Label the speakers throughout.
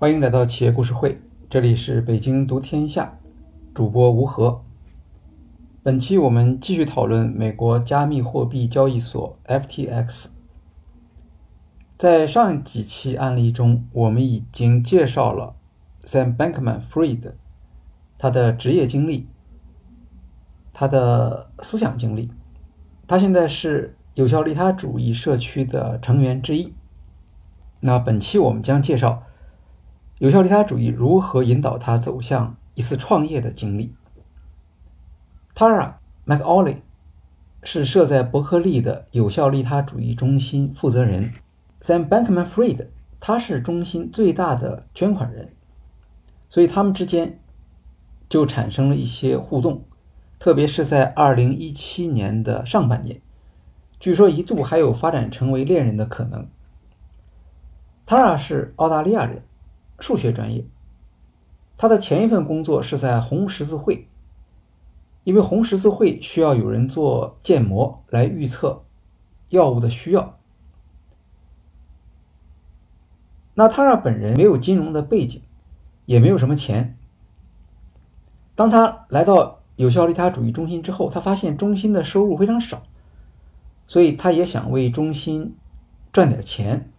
Speaker 1: 欢迎来到企业故事会，这里是北京读天下，主播吴和。本期我们继续讨论美国加密货币交易所 FTX。在上几期案例中，我们已经介绍了 Sam Bankman-Fried 他的职业经历、他的思想经历。他现在是有效利他主义社区的成员之一。那本期我们将介绍。有效利他主义如何引导他走向一次创业的经历？Tara McAuley 是设在伯克利的有效利他主义中心负责人，Sam Bankman-Fried 他是中心最大的捐款人，所以他们之间就产生了一些互动，特别是在2017年的上半年，据说一度还有发展成为恋人的可能。Tara 是澳大利亚人。数学专业，他的前一份工作是在红十字会，因为红十字会需要有人做建模来预测药物的需要。那他让本人没有金融的背景，也没有什么钱。当他来到有效利他主义中心之后，他发现中心的收入非常少，所以他也想为中心赚点钱。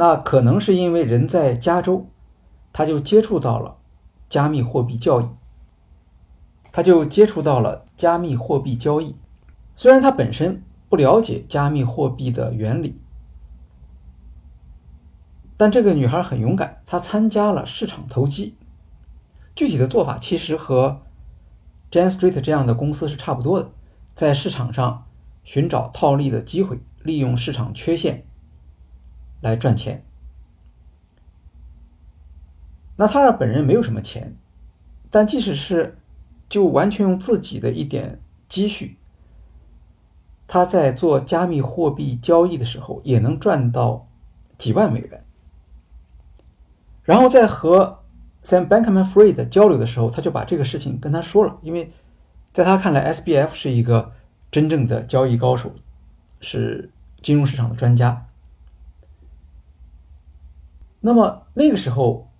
Speaker 1: 那可能是因为人在加州，他就接触到了加密货币交易，他就接触到了加密货币交易。虽然他本身不了解加密货币的原理，但这个女孩很勇敢，她参加了市场投机。具体的做法其实和 Jan Street 这样的公司是差不多的，在市场上寻找套利的机会，利用市场缺陷。来赚钱。那他尔本人没有什么钱，但即使是就完全用自己的一点积蓄，他在做加密货币交易的时候也能赚到几万美元。然后在和 Sam Bankman-Fried 交流的时候，他就把这个事情跟他说了，因为在他看来，SBF 是一个真正的交易高手，是金融市场的专家。那么那个时候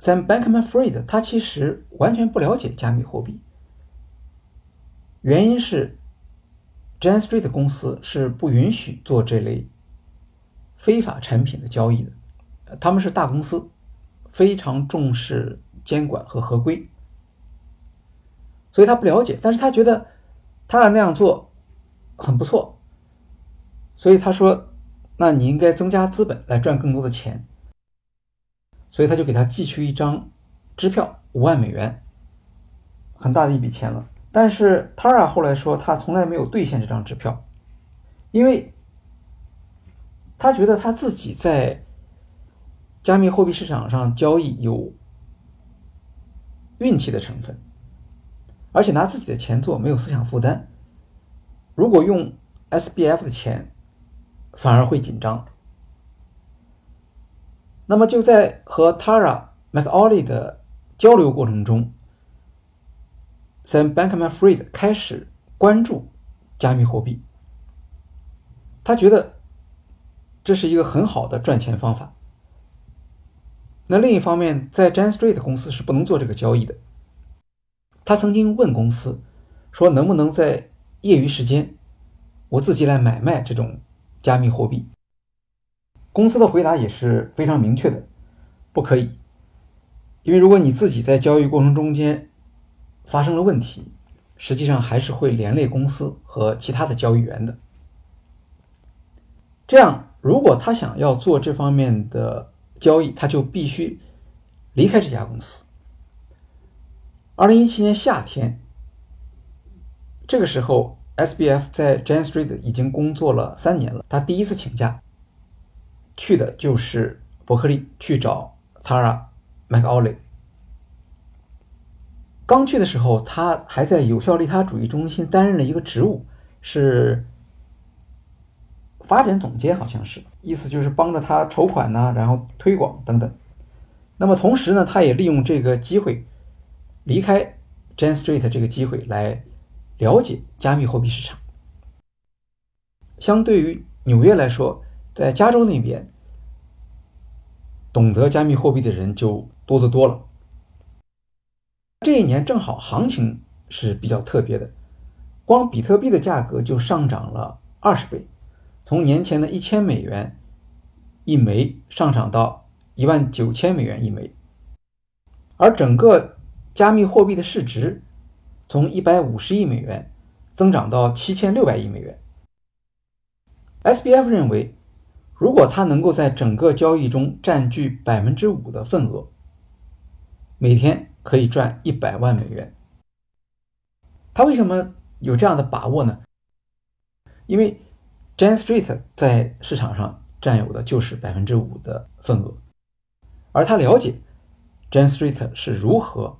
Speaker 1: ，Sam Bankman-Fried 他其实完全不了解加密货币，原因是 j a n Street 公司是不允许做这类非法产品的交易的，他们是大公司，非常重视监管和合规，所以他不了解，但是他觉得他俩那样做很不错，所以他说，那你应该增加资本来赚更多的钱。所以他就给他寄去一张支票，五万美元，很大的一笔钱了。但是 Tara 后来说，他从来没有兑现这张支票，因为他觉得他自己在加密货币市场上交易有运气的成分，而且拿自己的钱做没有思想负担。如果用 SBF 的钱，反而会紧张。那么就在和 Tara McAuley 的交流过程中，Sam Bankman-Fried 开始关注加密货币。他觉得这是一个很好的赚钱方法。那另一方面，在 j a n Street 公司是不能做这个交易的。他曾经问公司说：“能不能在业余时间，我自己来买卖这种加密货币？”公司的回答也是非常明确的，不可以，因为如果你自己在交易过程中间发生了问题，实际上还是会连累公司和其他的交易员的。这样，如果他想要做这方面的交易，他就必须离开这家公司。二零一七年夏天，这个时候，SBF 在 Jane Street 已经工作了三年了，他第一次请假。去的就是伯克利去找 Tara McAuley。刚去的时候，他还在有效利他主义中心担任了一个职务，是发展总监，好像是，意思就是帮着他筹款呐，然后推广等等。那么同时呢，他也利用这个机会离开 Jane Street 这个机会来了解加密货币市场。相对于纽约来说，在加州那边。懂得加密货币的人就多得多了。这一年正好行情是比较特别的，光比特币的价格就上涨了二十倍，从年前的一千美元一枚上涨到一万九千美元一枚，而整个加密货币的市值从一百五十亿美元增长到七千六百亿美元。SBF 认为，如果它能够在整个交易中占据百分之五的份额，每天。可以赚一百万美元。他为什么有这样的把握呢？因为 Jane Street 在市场上占有的就是百分之五的份额，而他了解 Jane Street 是如何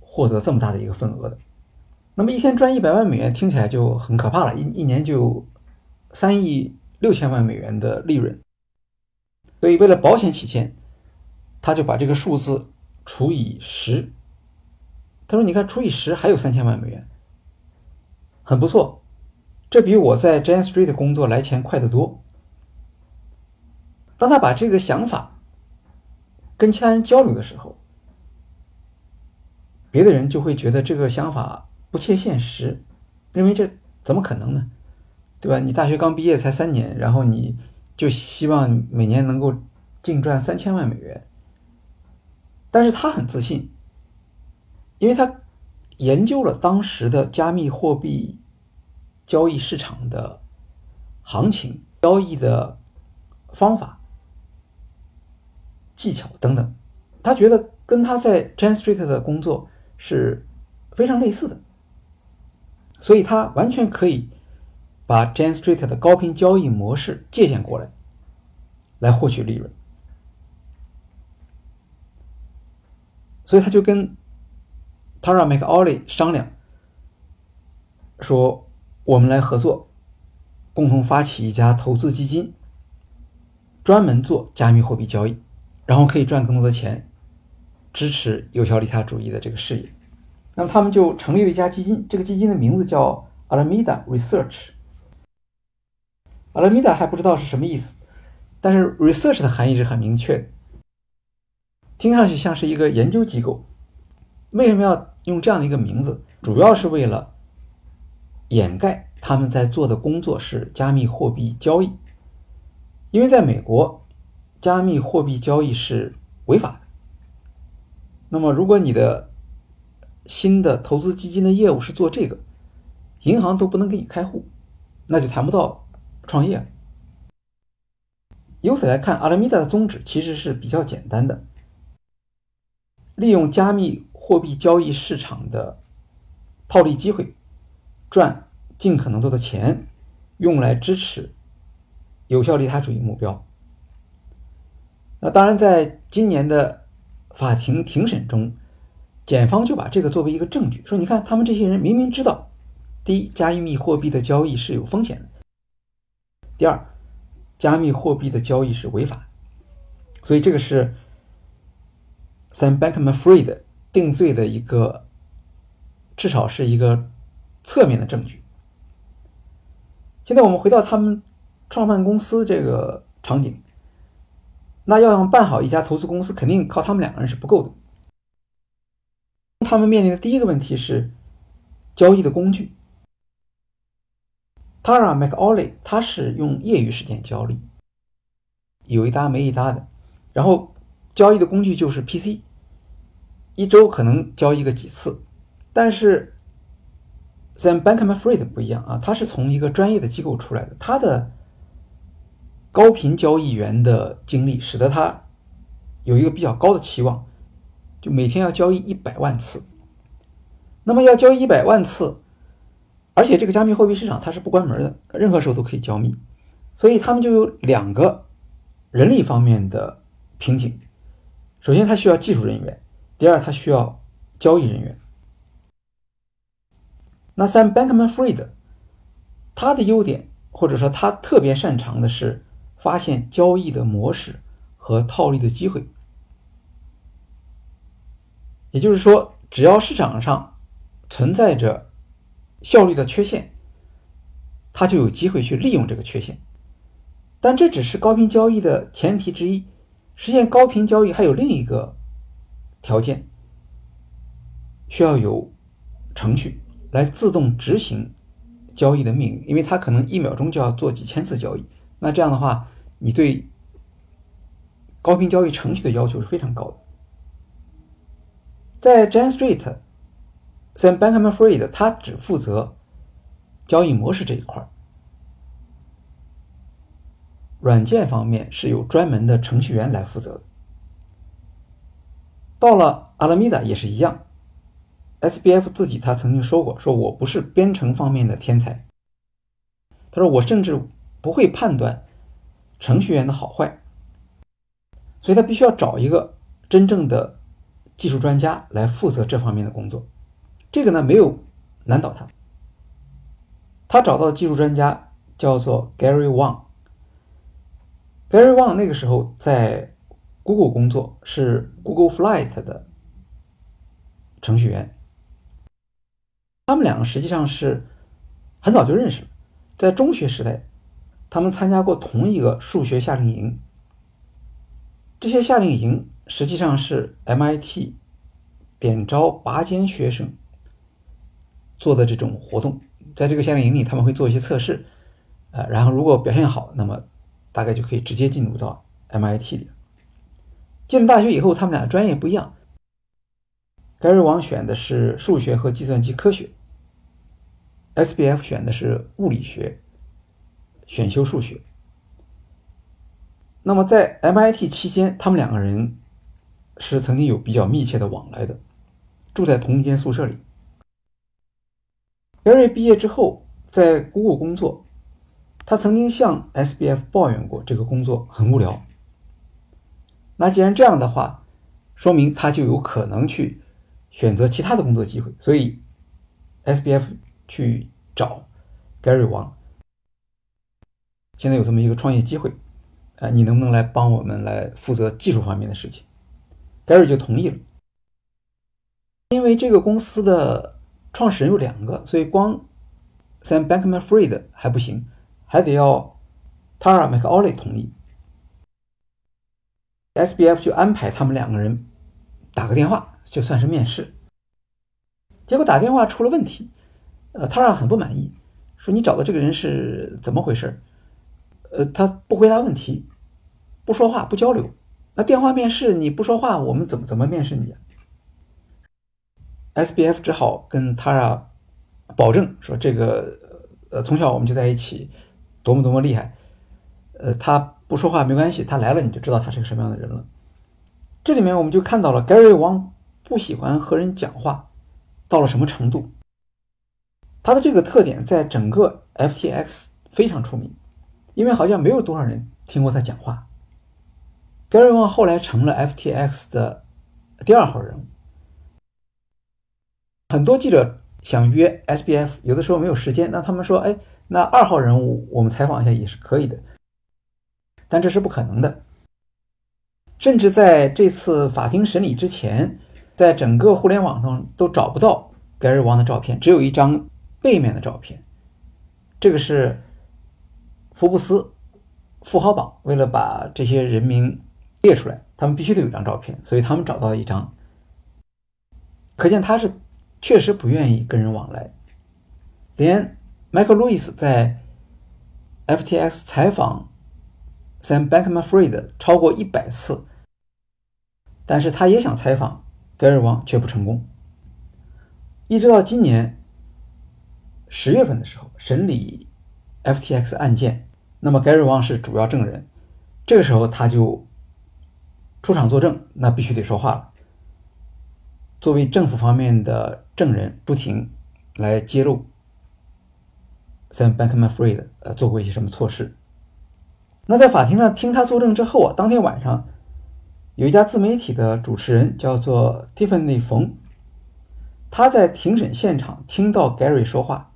Speaker 1: 获得这么大的一个份额的。那么一天赚一百万美元听起来就很可怕了，一一年就三亿六千万美元的利润。所以为了保险起见，他就把这个数字。除以十，他说：“你看，除以十还有三千万美元，很不错，这比我在 j a n Street 工作来钱快得多。”当他把这个想法跟其他人交流的时候，别的人就会觉得这个想法不切现实，认为这怎么可能呢？对吧？你大学刚毕业才三年，然后你就希望每年能够净赚三千万美元。但是他很自信，因为他研究了当时的加密货币交易市场的行情、交易的方法、技巧等等，他觉得跟他在 Jan Street 的工作是非常类似的，所以他完全可以把 Jane Street 的高频交易模式借鉴过来，来获取利润。所以他就跟 Tara McAuley 商量，说我们来合作，共同发起一家投资基金，专门做加密货币交易，然后可以赚更多的钱，支持有效利他主义的这个事业。那么他们就成立了一家基金，这个基金的名字叫 Alameda Research。Alameda 还不知道是什么意思，但是 Research 的含义是很明确的。听上去像是一个研究机构，为什么要用这样的一个名字？主要是为了掩盖他们在做的工作是加密货币交易，因为在美国，加密货币交易是违法的。那么，如果你的新的投资基金的业务是做这个，银行都不能给你开户，那就谈不到创业。由此来看，阿拉米达的宗旨其实是比较简单的。利用加密货币交易市场的套利机会，赚尽可能多的钱，用来支持有效利他主义目标。那当然，在今年的法庭庭审中，检方就把这个作为一个证据，说：“你看，他们这些人明明知道，第一，加密货币的交易是有风险的；第二，加密货币的交易是违法，所以这个是。” Sam Bankman-Fried 定罪的一个，至少是一个侧面的证据。现在我们回到他们创办公司这个场景，那要想办好一家投资公司，肯定靠他们两个人是不够的。他们面临的第一个问题是交易的工具。Tara McAuley 他是用业余时间交易，有一搭没一搭的，然后。交易的工具就是 PC，一周可能交易个几次，但是 Sam Bankman-Fried 不一样啊，他是从一个专业的机构出来的，他的高频交易员的经历使得他有一个比较高的期望，就每天要交易一百万次。那么要交易一百万次，而且这个加密货币市场它是不关门的，任何时候都可以交易，所以他们就有两个人力方面的瓶颈。首先，他需要技术人员；第二，他需要交易人员。那 Sam Bankman-Fried，他的优点或者说他特别擅长的是发现交易的模式和套利的机会。也就是说，只要市场上存在着效率的缺陷，他就有机会去利用这个缺陷。但这只是高频交易的前提之一。实现高频交易还有另一个条件，需要有程序来自动执行交易的命令，因为它可能一秒钟就要做几千次交易。那这样的话，你对高频交易程序的要求是非常高的。在 Jane Street，在 Bankman-Fried，他只负责交易模式这一块软件方面是有专门的程序员来负责的。到了 Alameda 也是一样，SBF 自己他曾经说过，说我不是编程方面的天才。他说我甚至不会判断程序员的好坏，所以他必须要找一个真正的技术专家来负责这方面的工作。这个呢没有难倒他，他找到的技术专家叫做 Gary Wang。Gary Wang 那个时候在 Google 工作，是 Google Flight 的程序员。他们两个实际上是很早就认识了，在中学时代，他们参加过同一个数学夏令营。这些夏令营实际上是 MIT 点招拔尖学生做的这种活动。在这个夏令营里，他们会做一些测试，呃，然后如果表现好，那么大概就可以直接进入到 MIT 里。进了大学以后，他们俩专业不一样。Gary Wang 选的是数学和计算机科学，SBF 选的是物理学，选修数学。那么在 MIT 期间，他们两个人是曾经有比较密切的往来的，住在同一间宿舍里。Gary 毕业之后在 Google 工作。他曾经向 SBF 抱怨过这个工作很无聊。那既然这样的话，说明他就有可能去选择其他的工作机会。所以 SBF 去找 Gary 王现在有这么一个创业机会，啊，你能不能来帮我们来负责技术方面的事情？Gary 就同意了。因为这个公司的创始人有两个，所以光 Sam Bankman-Fried 还不行。还得要 Tara McAuley 同意，SBF 就安排他们两个人打个电话，就算是面试。结果打电话出了问题，呃，Tara 很不满意，说你找的这个人是怎么回事？呃，他不回答问题，不说话，不交流。那电话面试你不说话，我们怎么怎么面试你？SBF 只好跟 Tara 保证说，这个呃，从小我们就在一起。多么多么厉害，呃，他不说话没关系，他来了你就知道他是个什么样的人了。这里面我们就看到了 Gary 王不喜欢和人讲话到了什么程度。他的这个特点在整个 FTX 非常出名，因为好像没有多少人听过他讲话。Gary 王后来成了 FTX 的第二号人物，很多记者想约 SBF，有的时候没有时间，那他们说，哎。那二号人物，我们采访一下也是可以的，但这是不可能的。甚至在这次法庭审理之前，在整个互联网上都找不到盖尔王的照片，只有一张背面的照片。这个是福布斯富豪榜为了把这些人名列出来，他们必须得有张照片，所以他们找到了一张。可见他是确实不愿意跟人往来，连。Michael Lewis 在 FTX 采访 Sam Bankman-Fried 超过一百次，但是他也想采访盖尔王，却不成功。一直到今年十月份的时候，审理 FTX 案件，那么盖尔王是主要证人，这个时候他就出场作证，那必须得说话了。作为政府方面的证人不停来揭露。Sam Bankman-Fried 呃做过一些什么错事？那在法庭上听他作证之后啊，当天晚上有一家自媒体的主持人叫做 Tiffany 冯，他在庭审现场听到 Gary 说话，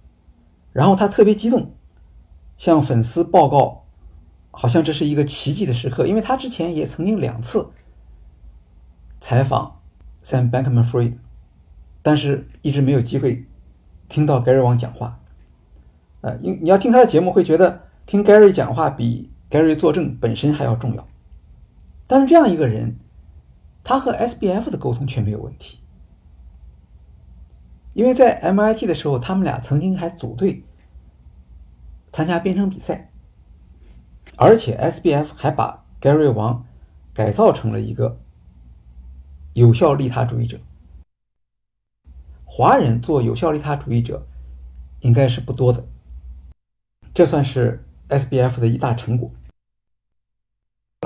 Speaker 1: 然后他特别激动，向粉丝报告，好像这是一个奇迹的时刻，因为他之前也曾经两次采访 Sam Bankman-Fried，但是一直没有机会听到 Gary 王讲话。呃，因你要听他的节目，会觉得听 Gary 讲话比 Gary 作证本身还要重要。但是这样一个人，他和 SBF 的沟通却没有问题，因为在 MIT 的时候，他们俩曾经还组队参加编程比赛，而且 SBF 还把 Gary 王改造成了一个有效利他主义者。华人做有效利他主义者应该是不多的，这算是 SBF 的一大成果。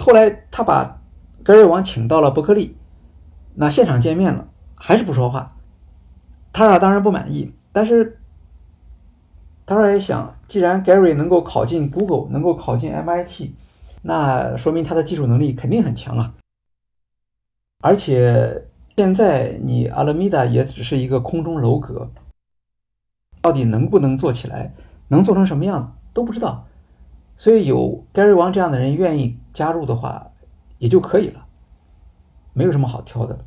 Speaker 1: 后来他把格瑞王请到了伯克利，那现场见面了，还是不说话。他俩当然不满意，但是他说也想，既然 Gary 能够考进 Google，能够考进 MIT，那说明他的技术能力肯定很强啊。而且现在你 Alameda 也只是一个空中楼阁，到底能不能做起来，能做成什么样子都不知道。所以有 Gary 王这样的人愿意加入的话，也就可以了，没有什么好挑的了。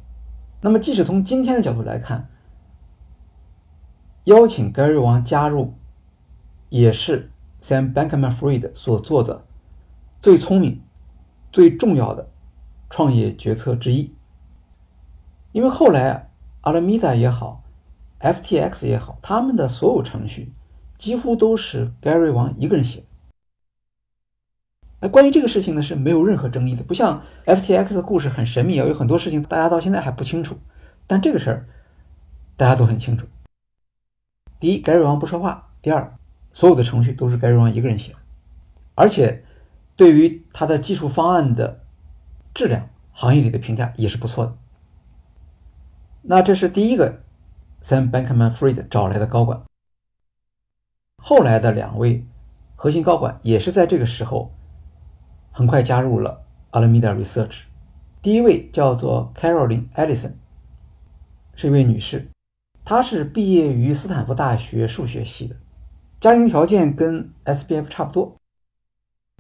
Speaker 1: 那么，即使从今天的角度来看，邀请 Gary 王加入，也是 Sam Bankman-Fried 所做的最聪明、最重要的创业决策之一。因为后来 Alameda 也好，FTX 也好，他们的所有程序几乎都是 Gary 王一个人写的。那关于这个事情呢，是没有任何争议的，不像 FTX 的故事很神秘啊，有很多事情大家到现在还不清楚。但这个事儿大家都很清楚。第一盖瑞王不说话；第二，所有的程序都是盖瑞王一个人写，而且对于他的技术方案的质量，行业里的评价也是不错的。那这是第一个 Sam Bankman-Fried 找来的高管。后来的两位核心高管也是在这个时候。很快加入了 Alameda Research。第一位叫做 Caroline Ellison，是一位女士，她是毕业于斯坦福大学数学系的，家庭条件跟 SBF 差不多。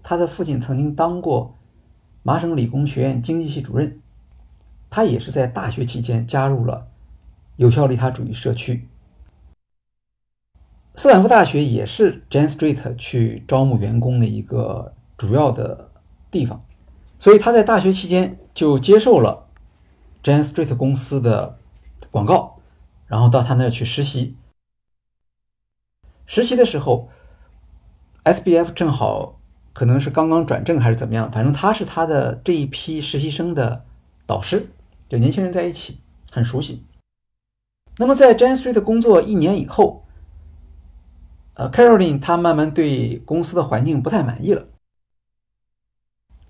Speaker 1: 她的父亲曾经当过麻省理工学院经济系主任，他也是在大学期间加入了有效利他主义社区。斯坦福大学也是 Jane Street 去招募员工的一个主要的。地方，所以他在大学期间就接受了 Jane Street 公司的广告，然后到他那儿去实习。实习的时候，SBF 正好可能是刚刚转正还是怎么样，反正他是他的这一批实习生的导师，就年轻人在一起很熟悉。那么在 Jane Street 工作一年以后，呃，Caroline 他慢慢对公司的环境不太满意了。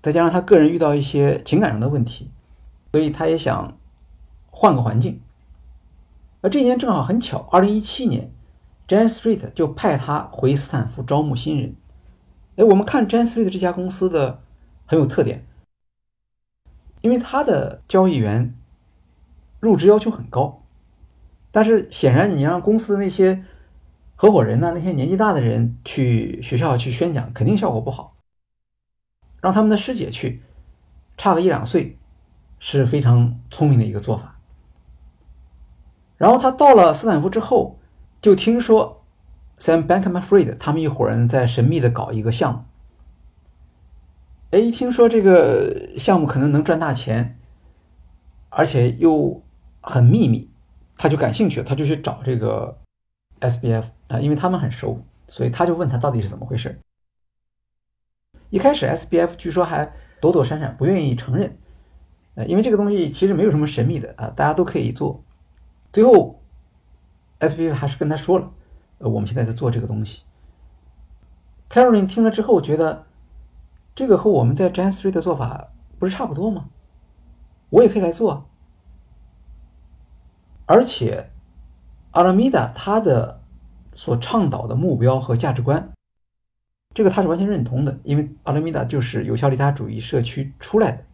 Speaker 1: 再加上他个人遇到一些情感上的问题，所以他也想换个环境。而这一年正好很巧，二零一七年，Jane Street 就派他回斯坦福招募新人。哎，我们看 Jane Street 这家公司的很有特点，因为他的交易员入职要求很高，但是显然你让公司的那些合伙人呢，那些年纪大的人去学校去宣讲，肯定效果不好。让他们的师姐去，差个一两岁，是非常聪明的一个做法。然后他到了斯坦福之后，就听说 Sam Bankman-Fried 他们一伙人在神秘的搞一个项目。哎，一听说这个项目可能能赚大钱，而且又很秘密，他就感兴趣，他就去找这个 SBF 啊，因为他们很熟，所以他就问他到底是怎么回事。一开始，SBF 据说还躲躲闪闪，不愿意承认，呃，因为这个东西其实没有什么神秘的啊，大家都可以做。最后，SBF 还是跟他说了，呃，我们现在在做这个东西。Caroline 听了之后觉得，这个和我们在 Jane Street 的做法不是差不多吗？我也可以来做。而且，Alameda 他的所倡导的目标和价值观。这个他是完全认同的，因为阿拉米达就是有效利他主义社区出来的。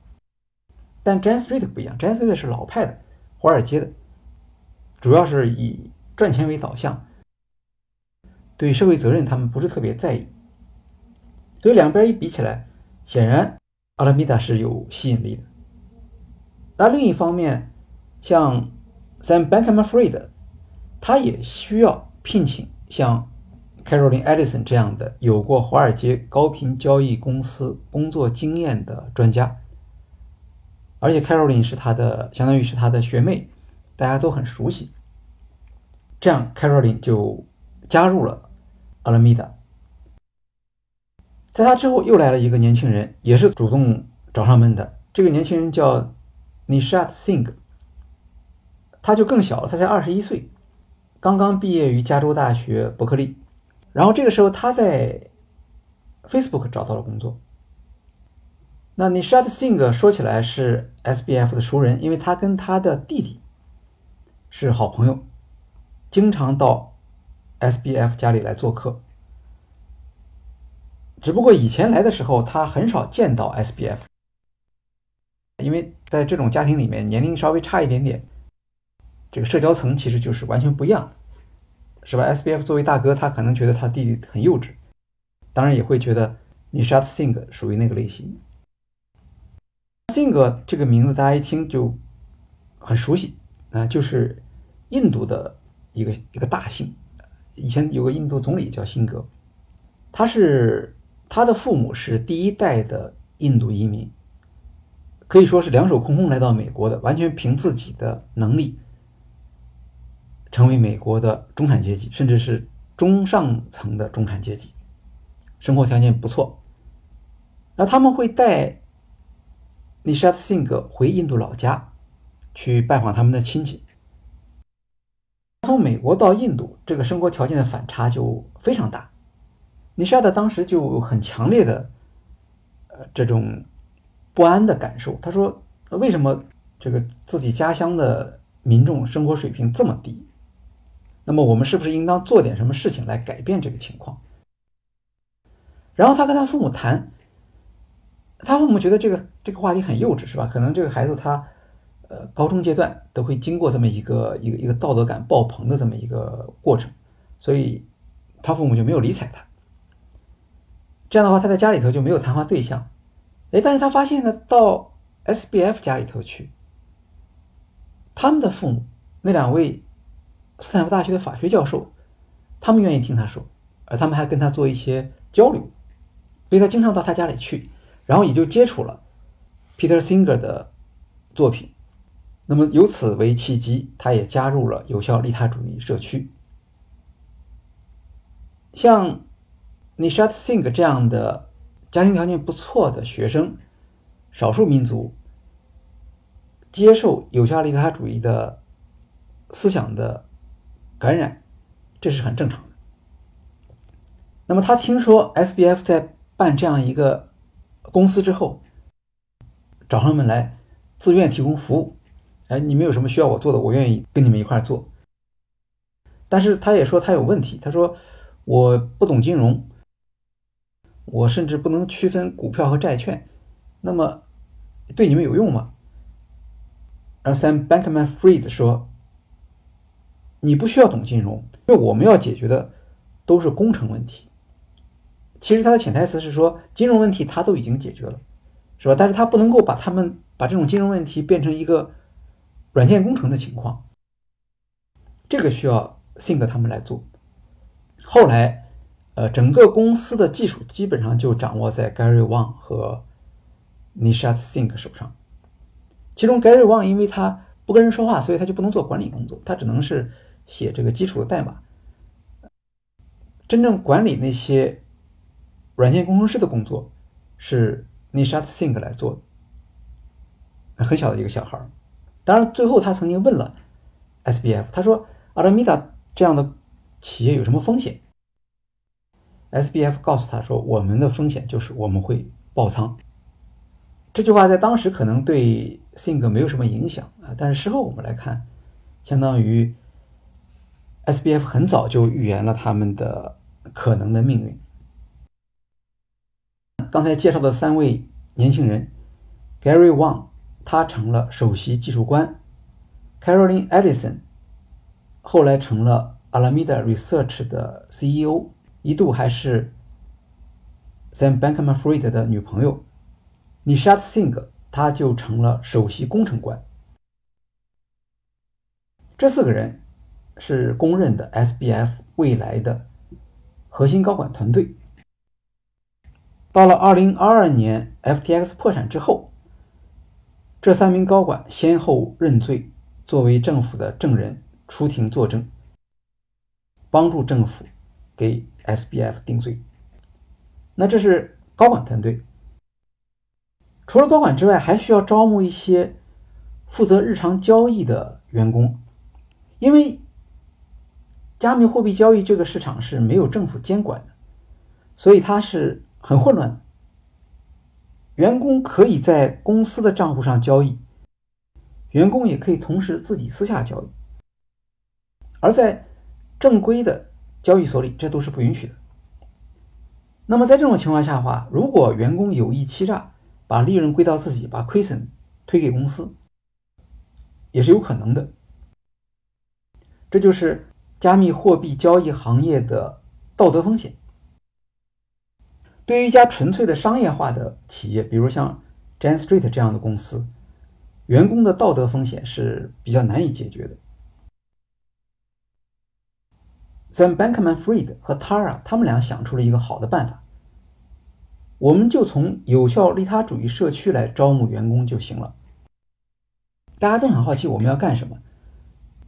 Speaker 1: 但 jan Street 不一样 jan Street 是老派的，华尔街的，主要是以赚钱为导向，对社会责任他们不是特别在意。所以两边一比起来，显然阿拉米达是有吸引力的。那另一方面，像 Sam Bankman-Fried，他也需要聘请像。Caroline Ellison 这样的有过华尔街高频交易公司工作经验的专家，而且 Caroline 是他的，相当于是他的学妹，大家都很熟悉。这样，Caroline 就加入了 Alameda。在他之后，又来了一个年轻人，也是主动找上门的。这个年轻人叫 Nishat Singh，他就更小了，他才二十一岁，刚刚毕业于加州大学伯克利。然后这个时候，他在 Facebook 找到了工作。那 Nishat Singh 说起来是 SBF 的熟人，因为他跟他的弟弟是好朋友。经常到 SBF 家里来做客，只不过以前来的时候，他很少见到 SBF，因为在这种家庭里面，年龄稍微差一点点，这个社交层其实就是完全不一样，是吧？SBF 作为大哥，他可能觉得他弟弟很幼稚，当然也会觉得 Nishat Singh 属于那个类型。Singh 这个名字大家一听就很熟悉啊，就是印度的。一个一个大姓，以前有个印度总理叫辛格，他是他的父母是第一代的印度移民，可以说是两手空空来到美国的，完全凭自己的能力成为美国的中产阶级，甚至是中上层的中产阶级，生活条件不错。然后他们会带尼沙斯辛格回印度老家去拜访他们的亲戚。从美国到印度，这个生活条件的反差就非常大。尼沙德当时就很强烈的，呃，这种不安的感受。他说：“为什么这个自己家乡的民众生活水平这么低？那么我们是不是应当做点什么事情来改变这个情况？”然后他跟他父母谈，他父母觉得这个这个话题很幼稚，是吧？可能这个孩子他。呃，高中阶段都会经过这么一个一个一个道德感爆棚的这么一个过程，所以他父母就没有理睬他。这样的话，他在家里头就没有谈话对象。哎，但是他发现呢，到 SBF 家里头去，他们的父母那两位斯坦福大学的法学教授，他们愿意听他说，而他们还跟他做一些交流，所以他经常到他家里去，然后也就接触了 Peter Singer 的作品。那么由此为契机，他也加入了有效利他主义社区。像 Nishat Singh 这样的家庭条件不错的学生，少数民族接受有效利他主义的思想的感染，这是很正常的。那么他听说 SBF 在办这样一个公司之后，找上门来，自愿提供服务。哎，你们有什么需要我做的，我愿意跟你们一块做。但是他也说他有问题，他说我不懂金融，我甚至不能区分股票和债券。那么对你们有用吗？而 Sam Bankman-Fried 说，你不需要懂金融，因为我们要解决的都是工程问题。其实他的潜台词是说，金融问题他都已经解决了，是吧？但是他不能够把他们把这种金融问题变成一个。软件工程的情况，这个需要 Think 他们来做。后来，呃，整个公司的技术基本上就掌握在 Gary Wang 和 Nishat Singh 手上。其中，Gary Wang 因为他不跟人说话，所以他就不能做管理工作，他只能是写这个基础的代码。真正管理那些软件工程师的工作是 Nishat Singh 来做的，很小的一个小孩儿。当然，最后他曾经问了 SBF，他说：“阿拉米达这样的企业有什么风险？”SBF 告诉他说：“我们的风险就是我们会爆仓。”这句话在当时可能对性格没有什么影响啊，但是事后我们来看，相当于 SBF 很早就预言了他们的可能的命运。刚才介绍的三位年轻人，Gary Wang。他成了首席技术官，Caroline Ellison 后来成了 Alameda Research 的 CEO，一度还是 Sam Bankman-Fried 的女朋友。Nishat Singh 他就成了首席工程官。这四个人是公认的 SBF 未来的核心高管团队。到了2022年 FTX 破产之后。这三名高管先后认罪，作为政府的证人出庭作证，帮助政府给 SBF 定罪。那这是高管团队。除了高管之外，还需要招募一些负责日常交易的员工，因为加密货币交易这个市场是没有政府监管的，所以它是很混乱的。员工可以在公司的账户上交易，员工也可以同时自己私下交易，而在正规的交易所里，这都是不允许的。那么在这种情况下的话，如果员工有意欺诈，把利润归到自己，把亏损推给公司，也是有可能的。这就是加密货币交易行业的道德风险。对于一家纯粹的商业化的企业，比如像 Jan Street 这样的公司，员工的道德风险是比较难以解决的。Sam Bankman-Fried 和 Tara 他们俩想出了一个好的办法。我们就从有效利他主义社区来招募员工就行了。大家都很好奇我们要干什么，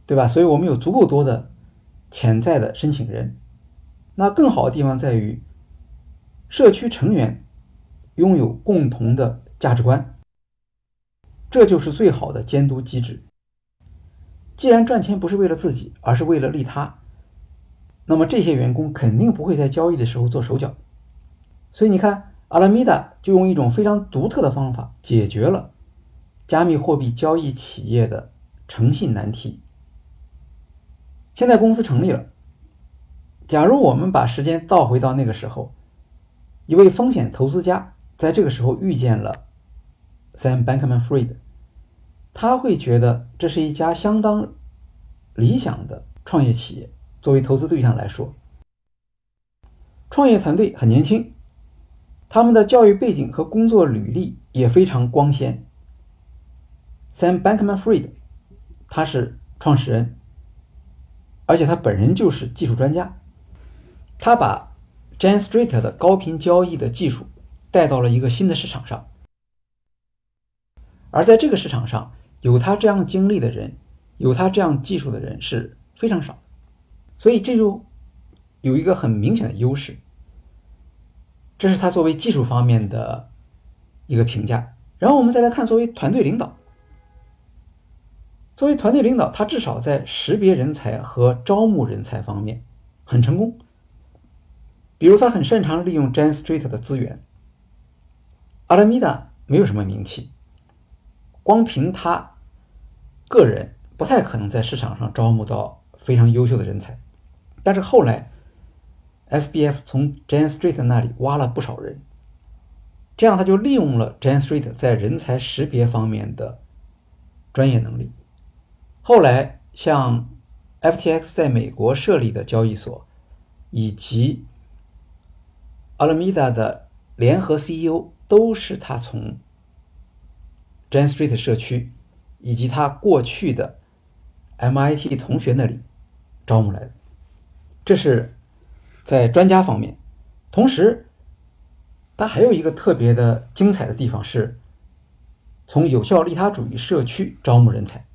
Speaker 1: 对吧？所以我们有足够多的潜在的申请人。那更好的地方在于，社区成员拥有共同的价值观，这就是最好的监督机制。既然赚钱不是为了自己，而是为了利他，那么这些员工肯定不会在交易的时候做手脚。所以你看。阿拉米达就用一种非常独特的方法解决了加密货币交易企业的诚信难题。现在公司成立了。假如我们把时间倒回到那个时候，一位风险投资家在这个时候遇见了 Sam Bankman-Fried，他会觉得这是一家相当理想的创业企业。作为投资对象来说，创业团队很年轻。他们的教育背景和工作履历也非常光鲜。Sam Bankman-Fried，他是创始人，而且他本人就是技术专家。他把 Jane Street 的高频交易的技术带到了一个新的市场上，而在这个市场上，有他这样经历的人，有他这样技术的人是非常少，所以这就有一个很明显的优势。这是他作为技术方面的一个评价，然后我们再来看作为团队领导，作为团队领导，他至少在识别人才和招募人才方面很成功。比如，他很擅长利用 Jane Street 的资源。阿拉米达没有什么名气，光凭他个人不太可能在市场上招募到非常优秀的人才，但是后来。SBF 从 Jane Street 那里挖了不少人，这样他就利用了 Jane Street 在人才识别方面的专业能力。后来，像 FTX 在美国设立的交易所，以及 Alameda 的联合 CEO，都是他从 Jane Street 社区以及他过去的 MIT 同学那里招募来的。这是。在专家方面，同时，它还有一个特别的精彩的地方是，从有效利他主义社区招募人才，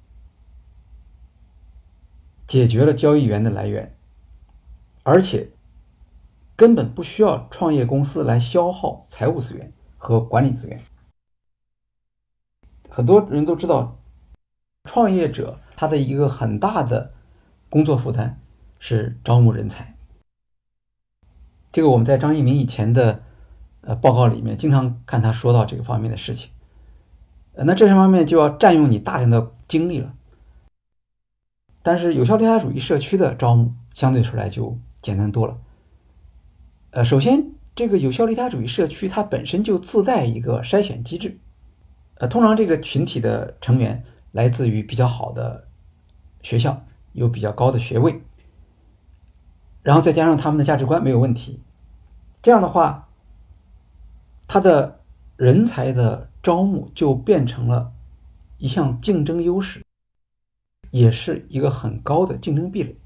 Speaker 1: 解决了交易员的来源，而且根本不需要创业公司来消耗财务资源和管理资源。很多人都知道，创业者他的一个很大的工作负担是招募人才。这个我们在张一鸣以前的呃报告里面经常看他说到这个方面的事情，呃，那这些方面就要占用你大量的精力了。但是有效利他主义社区的招募相对出来就简单多了。呃，首先这个有效利他主义社区它本身就自带一个筛选机制，呃，通常这个群体的成员来自于比较好的学校，有比较高的学位。然后再加上他们的价值观没有问题，这样的话，他的人才的招募就变成了一项竞争优势，也是一个很高的竞争壁垒。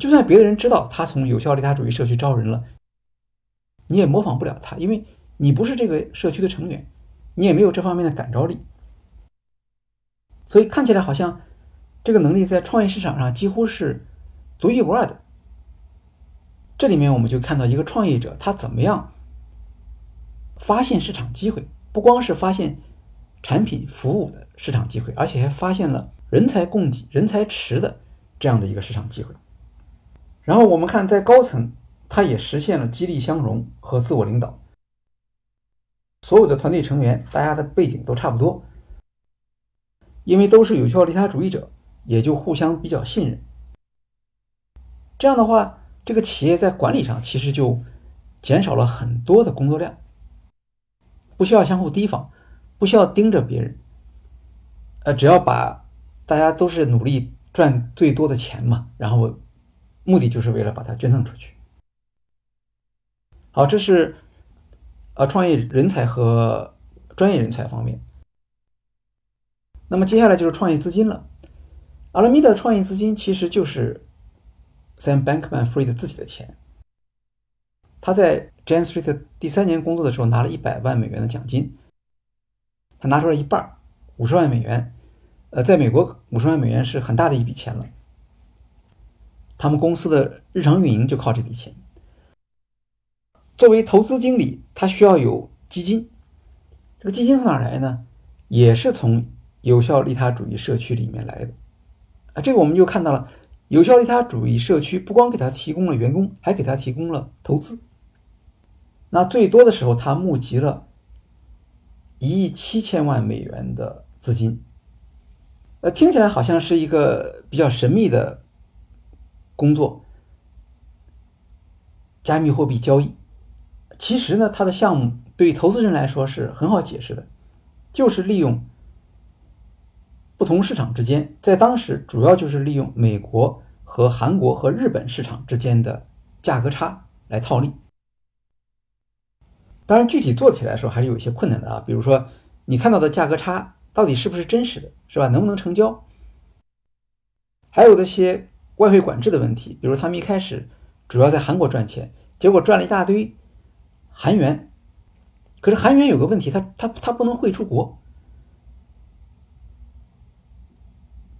Speaker 1: 就算别的人知道他从有效利他主义社区招人了，你也模仿不了他，因为你不是这个社区的成员，你也没有这方面的感召力。所以看起来好像这个能力在创业市场上几乎是独一无二的。这里面我们就看到一个创业者他怎么样发现市场机会，不光是发现产品服务的市场机会，而且还发现了人才供给、人才池的这样的一个市场机会。然后我们看在高层，他也实现了激励相融和自我领导。所有的团队成员，大家的背景都差不多，因为都是有效利他主义者，也就互相比较信任。这样的话，这个企业在管理上其实就减少了很多的工作量，不需要相互提防，不需要盯着别人。呃，只要把大家都是努力赚最多的钱嘛，然后目的就是为了把它捐赠出去。好，这是。呃，创业人才和专业人才方面，那么接下来就是创业资金了。阿拉米的创业资金其实就是 Sam Bankman-Fried 自己的钱。他在 Jane Street 第三年工作的时候拿了一百万美元的奖金，他拿出了一半，五十万美元。呃，在美国，五十万美元是很大的一笔钱了。他们公司的日常运营就靠这笔钱。作为投资经理，他需要有基金。这个基金从哪来呢？也是从有效利他主义社区里面来的。啊，这个我们就看到了，有效利他主义社区不光给他提供了员工，还给他提供了投资。那最多的时候，他募集了一亿七千万美元的资金。呃，听起来好像是一个比较神秘的工作，加密货币交易。其实呢，它的项目对投资人来说是很好解释的，就是利用不同市场之间，在当时主要就是利用美国和韩国和日本市场之间的价格差来套利。当然，具体做起来说还是有一些困难的啊，比如说你看到的价格差到底是不是真实的，是吧？能不能成交？还有那些外汇管制的问题，比如他们一开始主要在韩国赚钱，结果赚了一大堆。韩元，可是韩元有个问题，它它它不能汇出国。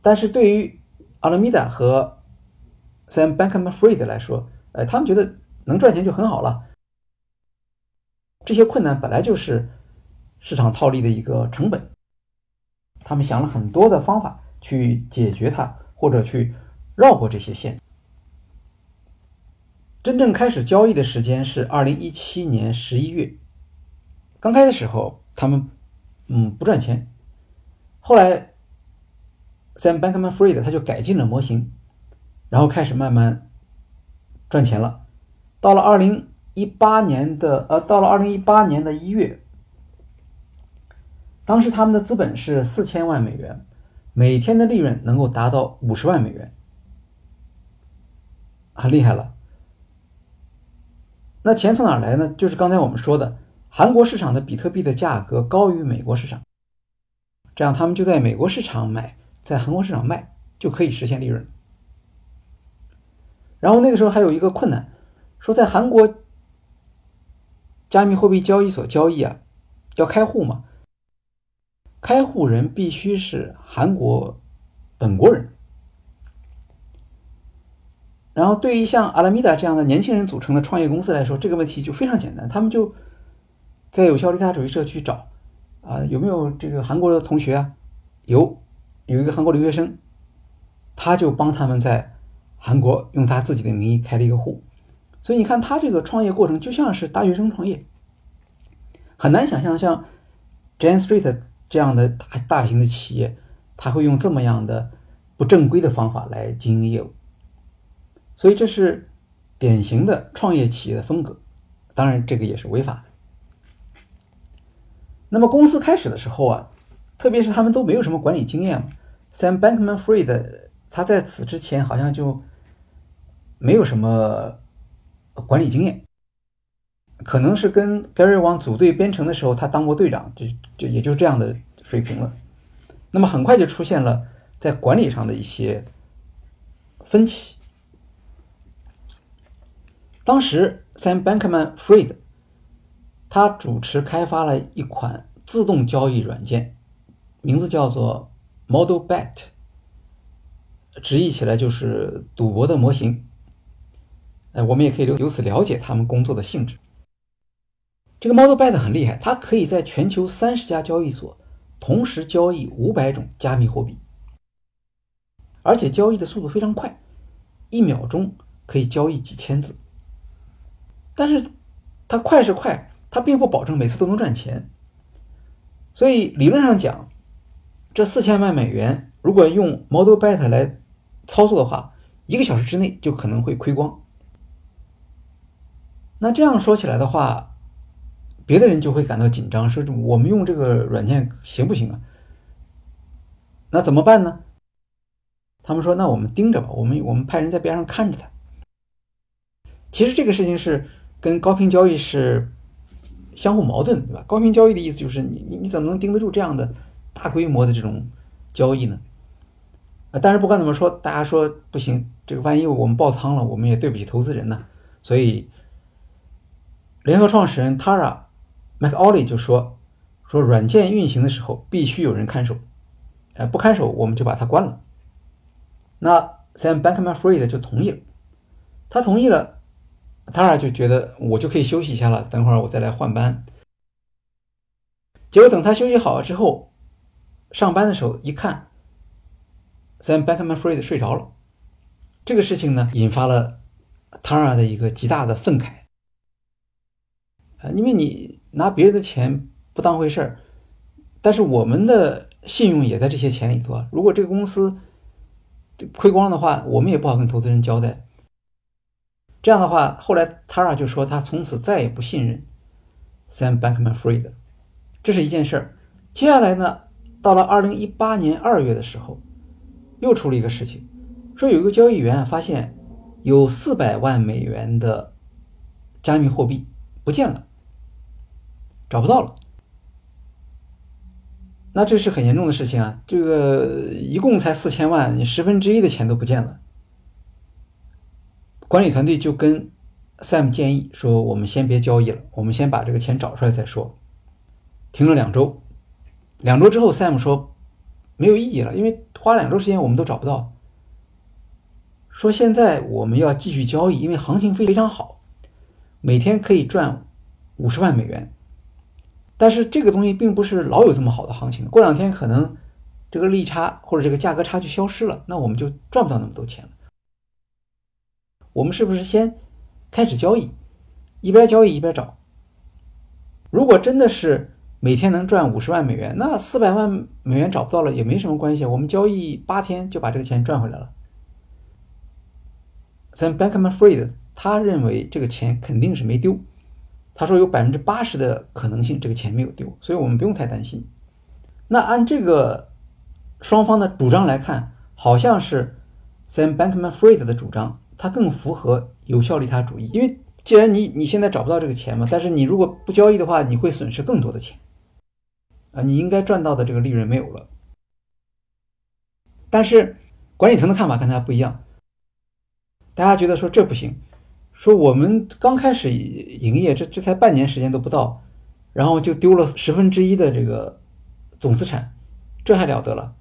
Speaker 1: 但是对于阿拉米达和 Sam Bankman-Fried 来说，呃，他们觉得能赚钱就很好了。这些困难本来就是市场套利的一个成本，他们想了很多的方法去解决它，或者去绕过这些线。真正开始交易的时间是二零一七年十一月。刚开的时候，他们嗯不赚钱。后来，Sam Bankman-Fried 他就改进了模型，然后开始慢慢赚钱了。到了二零一八年的呃，到了二零一八年的一月，当时他们的资本是四千万美元，每天的利润能够达到五十万美元，很厉害了。那钱从哪来呢？就是刚才我们说的，韩国市场的比特币的价格高于美国市场，这样他们就在美国市场买，在韩国市场卖，就可以实现利润。然后那个时候还有一个困难，说在韩国加密货币交易所交易啊，要开户嘛，开户人必须是韩国本国人。然后，对于像阿拉米达这样的年轻人组成的创业公司来说，这个问题就非常简单。他们就在有效利他主义社区找啊，有没有这个韩国的同学啊？有，有一个韩国留学生，他就帮他们在韩国用他自己的名义开了一个户。所以你看，他这个创业过程就像是大学生创业，很难想象像 Jane Street 这样的大大型的企业，他会用这么样的不正规的方法来经营业务。所以这是典型的创业企业的风格，当然这个也是违法的。那么公司开始的时候啊，特别是他们都没有什么管理经验嘛，Sam Bankman-Fried 他在此之前好像就没有什么管理经验，可能是跟 Gary 王组队编程的时候他当过队长，就就也就这样的水平了。那么很快就出现了在管理上的一些分歧。当时，Sam Bankman-Fried，他主持开发了一款自动交易软件，名字叫做 Model Bet，直译起来就是赌博的模型。哎，我们也可以由由此了解他们工作的性质。这个 Model Bet 很厉害，它可以在全球三十家交易所同时交易五百种加密货币，而且交易的速度非常快，一秒钟可以交易几千字。但是它快是快，它并不保证每次都能赚钱。所以理论上讲，这四千万美元如果用 Model Bet 来操作的话，一个小时之内就可能会亏光。那这样说起来的话，别的人就会感到紧张，说我们用这个软件行不行啊？那怎么办呢？他们说，那我们盯着吧，我们我们派人在边上看着他。其实这个事情是跟高频交易是相互矛盾，对吧？高频交易的意思就是你你你怎么能盯得住这样的大规模的这种交易呢？啊，但是不管怎么说，大家说不行，这个万一我们爆仓了，我们也对不起投资人呢，所以。联合创始人 Tara McAuley 就说：“说软件运行的时候必须有人看守，哎，不看守我们就把它关了。”那 Sam Bankman-Fried 就同意了。他同意了，Tara 就觉得我就可以休息一下了，等会儿我再来换班。结果等他休息好了之后，上班的时候一看，Sam Bankman-Fried 睡着了。这个事情呢，引发了 Tara 的一个极大的愤慨。啊，因为你拿别人的钱不当回事儿，但是我们的信用也在这些钱里头啊。如果这个公司亏光的话，我们也不好跟投资人交代。这样的话，后来 Tara 就说他从此再也不信任 Sam Bankman-Fried，这是一件事儿。接下来呢，到了二零一八年二月的时候，又出了一个事情，说有一个交易员发现有四百万美元的加密货币不见了。找不到了，那这是很严重的事情啊！这个一共才四千万，你十分之一的钱都不见了。管理团队就跟 Sam 建议说：“我们先别交易了，我们先把这个钱找出来再说。”停了两周，两周之后，Sam 说没有意义了，因为花两周时间我们都找不到。说现在我们要继续交易，因为行情非非常好，每天可以赚五十万美元。但是这个东西并不是老有这么好的行情，过两天可能这个利差或者这个价格差距消失了，那我们就赚不到那么多钱了。我们是不是先开始交易，一边交易一边找？如果真的是每天能赚五十万美元，那四百万美元找不到了也没什么关系，我们交易八天就把这个钱赚回来了。Sam Bankman-Fried 他认为这个钱肯定是没丢。他说有百分之八十的可能性这个钱没有丢，所以我们不用太担心。那按这个双方的主张来看，好像是 Sam Bankman-Fried 的主张，他更符合有效利他主义。因为既然你你现在找不到这个钱嘛，但是你如果不交易的话，你会损失更多的钱啊，你应该赚到的这个利润没有了。但是管理层的看法跟他不一样，大家觉得说这不行。说我们刚开始营业，这这才半年时间都不到，然后就丢了十分之一的这个总资产，这还了得了？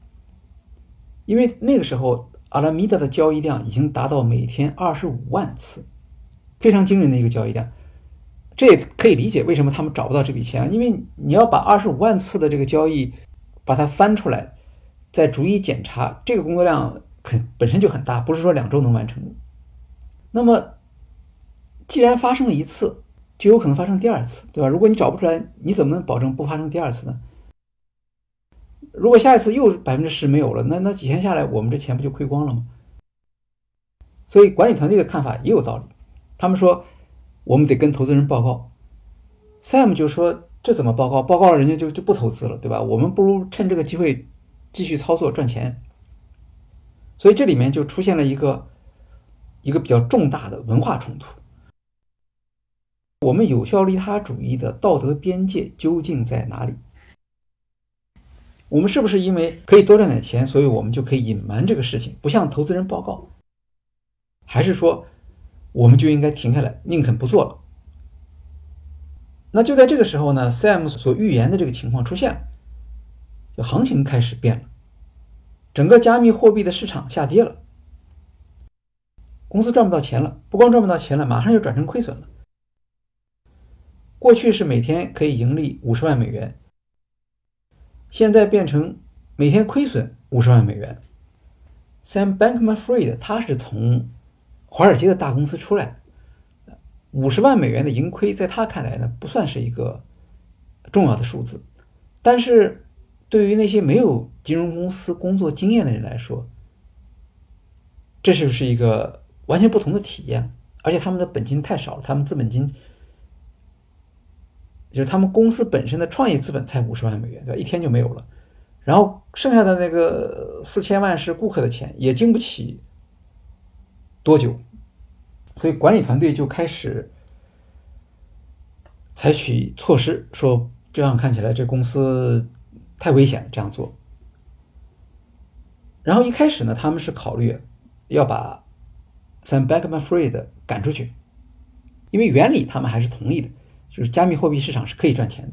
Speaker 1: 因为那个时候阿拉米达的交易量已经达到每天二十五万次，非常惊人的一个交易量。这也可以理解为什么他们找不到这笔钱，因为你要把二十五万次的这个交易把它翻出来，再逐一检查，这个工作量肯本身就很大，不是说两周能完成的。那么。既然发生了一次，就有可能发生第二次，对吧？如果你找不出来，你怎么能保证不发生第二次呢？如果下一次又百分之十没有了，那那几天下来，我们这钱不就亏光了吗？所以管理团队的看法也有道理，他们说我们得跟投资人报告。Sam 就说这怎么报告？报告了人家就就不投资了，对吧？我们不如趁这个机会继续操作赚钱。所以这里面就出现了一个一个比较重大的文化冲突。我们有效利他主义的道德边界究竟在哪里？我们是不是因为可以多赚点钱，所以我们就可以隐瞒这个事情，不向投资人报告？还是说，我们就应该停下来，宁肯不做了？那就在这个时候呢，Sam 所预言的这个情况出现了，就行情开始变了。整个加密货币的市场下跌了，公司赚不到钱了，不光赚不到钱了，马上就转成亏损了。过去是每天可以盈利五十万美元，现在变成每天亏损五十万美元。Sam Bankman-Fried 他是从华尔街的大公司出来，五十万美元的盈亏在他看来呢不算是一个重要的数字，但是对于那些没有金融公司工作经验的人来说，这就是一个完全不同的体验，而且他们的本金太少了，他们资本金。就是他们公司本身的创业资本才五十万美元，对吧？一天就没有了，然后剩下的那个四千万是顾客的钱，也经不起多久，所以管理团队就开始采取措施，说这样看起来这公司太危险了，这样做。然后一开始呢，他们是考虑要把 Sam Bankman-Fried 赶出去，因为原理他们还是同意的。就是加密货币市场是可以赚钱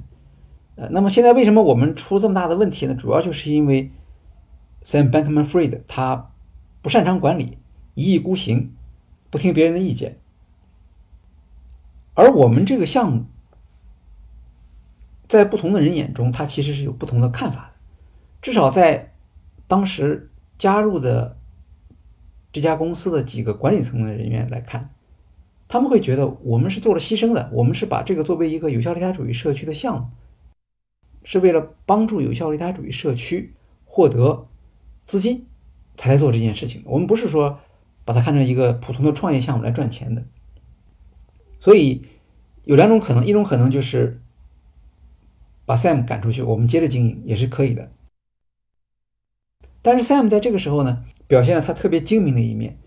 Speaker 1: 的，呃，那么现在为什么我们出这么大的问题呢？主要就是因为 Sam Bankman-Fried 他不擅长管理，一意孤行，不听别人的意见。而我们这个项目，在不同的人眼中，他其实是有不同的看法的。至少在当时加入的这家公司的几个管理层的人员来看。他们会觉得我们是做了牺牲的，我们是把这个作为一个有效利他主义社区的项目，是为了帮助有效利他主义社区获得资金才来做这件事情。我们不是说把它看成一个普通的创业项目来赚钱的。所以有两种可能，一种可能就是把 Sam 赶出去，我们接着经营也是可以的。但是 Sam 在这个时候呢，表现了他特别精明的一面，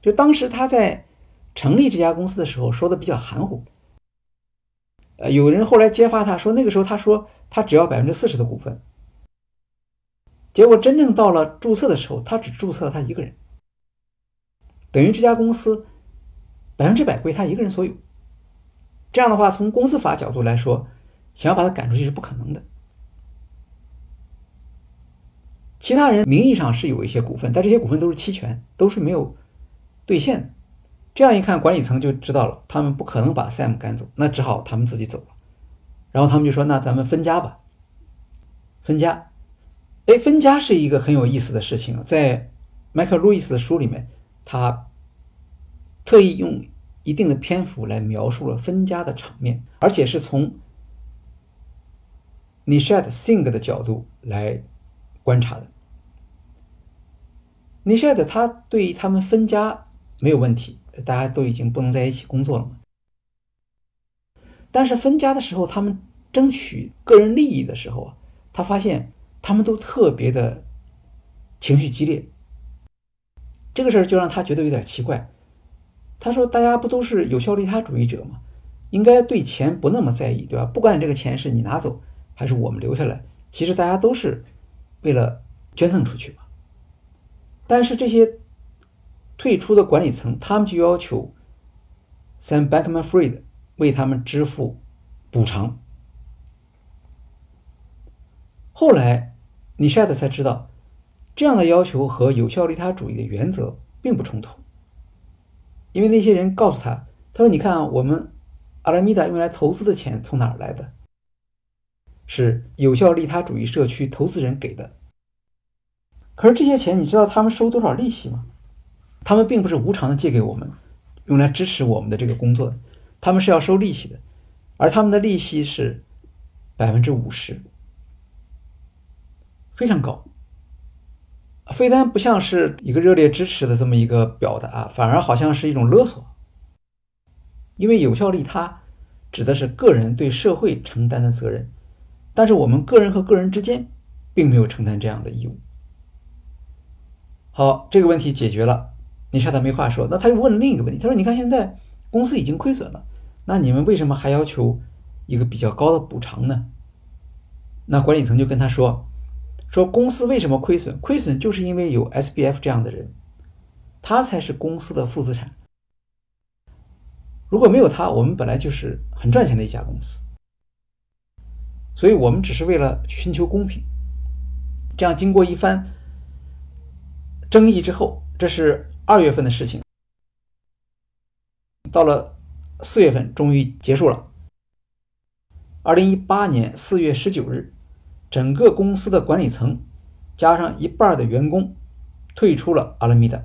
Speaker 1: 就当时他在。成立这家公司的时候说的比较含糊，呃，有人后来揭发他说那个时候他说他只要百分之四十的股份，结果真正到了注册的时候，他只注册了他一个人，等于这家公司百分之百归他一个人所有。这样的话，从公司法角度来说，想要把他赶出去是不可能的。其他人名义上是有一些股份，但这些股份都是期权，都是没有兑现的。这样一看，管理层就知道了，他们不可能把 Sam 赶走，那只好他们自己走了。然后他们就说：“那咱们分家吧。”分家，哎，分家是一个很有意思的事情啊。在迈克·路易斯的书里面，他特意用一定的篇幅来描述了分家的场面，而且是从 Nishat Singh 的角度来观察的。Nishat 他对于他们分家没有问题。大家都已经不能在一起工作了嘛？但是分家的时候，他们争取个人利益的时候啊，他发现他们都特别的情绪激烈。这个事儿就让他觉得有点奇怪。他说：“大家不都是有效利他主义者吗？应该对钱不那么在意，对吧？不管这个钱是你拿走还是我们留下来，其实大家都是为了捐赠出去嘛。但是这些……”退出的管理层，他们就要求 Sam Bankman-Fried 为他们支付补偿。后来，你 s h a d 才知道，这样的要求和有效利他主义的原则并不冲突。因为那些人告诉他，他说：“你看，啊我们阿拉米达用来投资的钱从哪儿来的？是有效利他主义社区投资人给的。可是这些钱，你知道他们收多少利息吗？”他们并不是无偿的借给我们，用来支持我们的这个工作的，他们是要收利息的，而他们的利息是百分之五十，非常高。非但不像是一个热烈支持的这么一个表达，反而好像是一种勒索。因为有效利他指的是个人对社会承担的责任，但是我们个人和个人之间并没有承担这样的义务。好，这个问题解决了。你说他没话说，那他又问了另一个问题。他说：“你看现在公司已经亏损了，那你们为什么还要求一个比较高的补偿呢？”那管理层就跟他说：“说公司为什么亏损？亏损就是因为有 S B F 这样的人，他才是公司的负资产。如果没有他，我们本来就是很赚钱的一家公司。所以我们只是为了寻求公平。这样经过一番争议之后，这是二月份的事情，到了四月份终于结束了。二零一八年四月十九日，整个公司的管理层加上一半的员工退出了阿拉米达。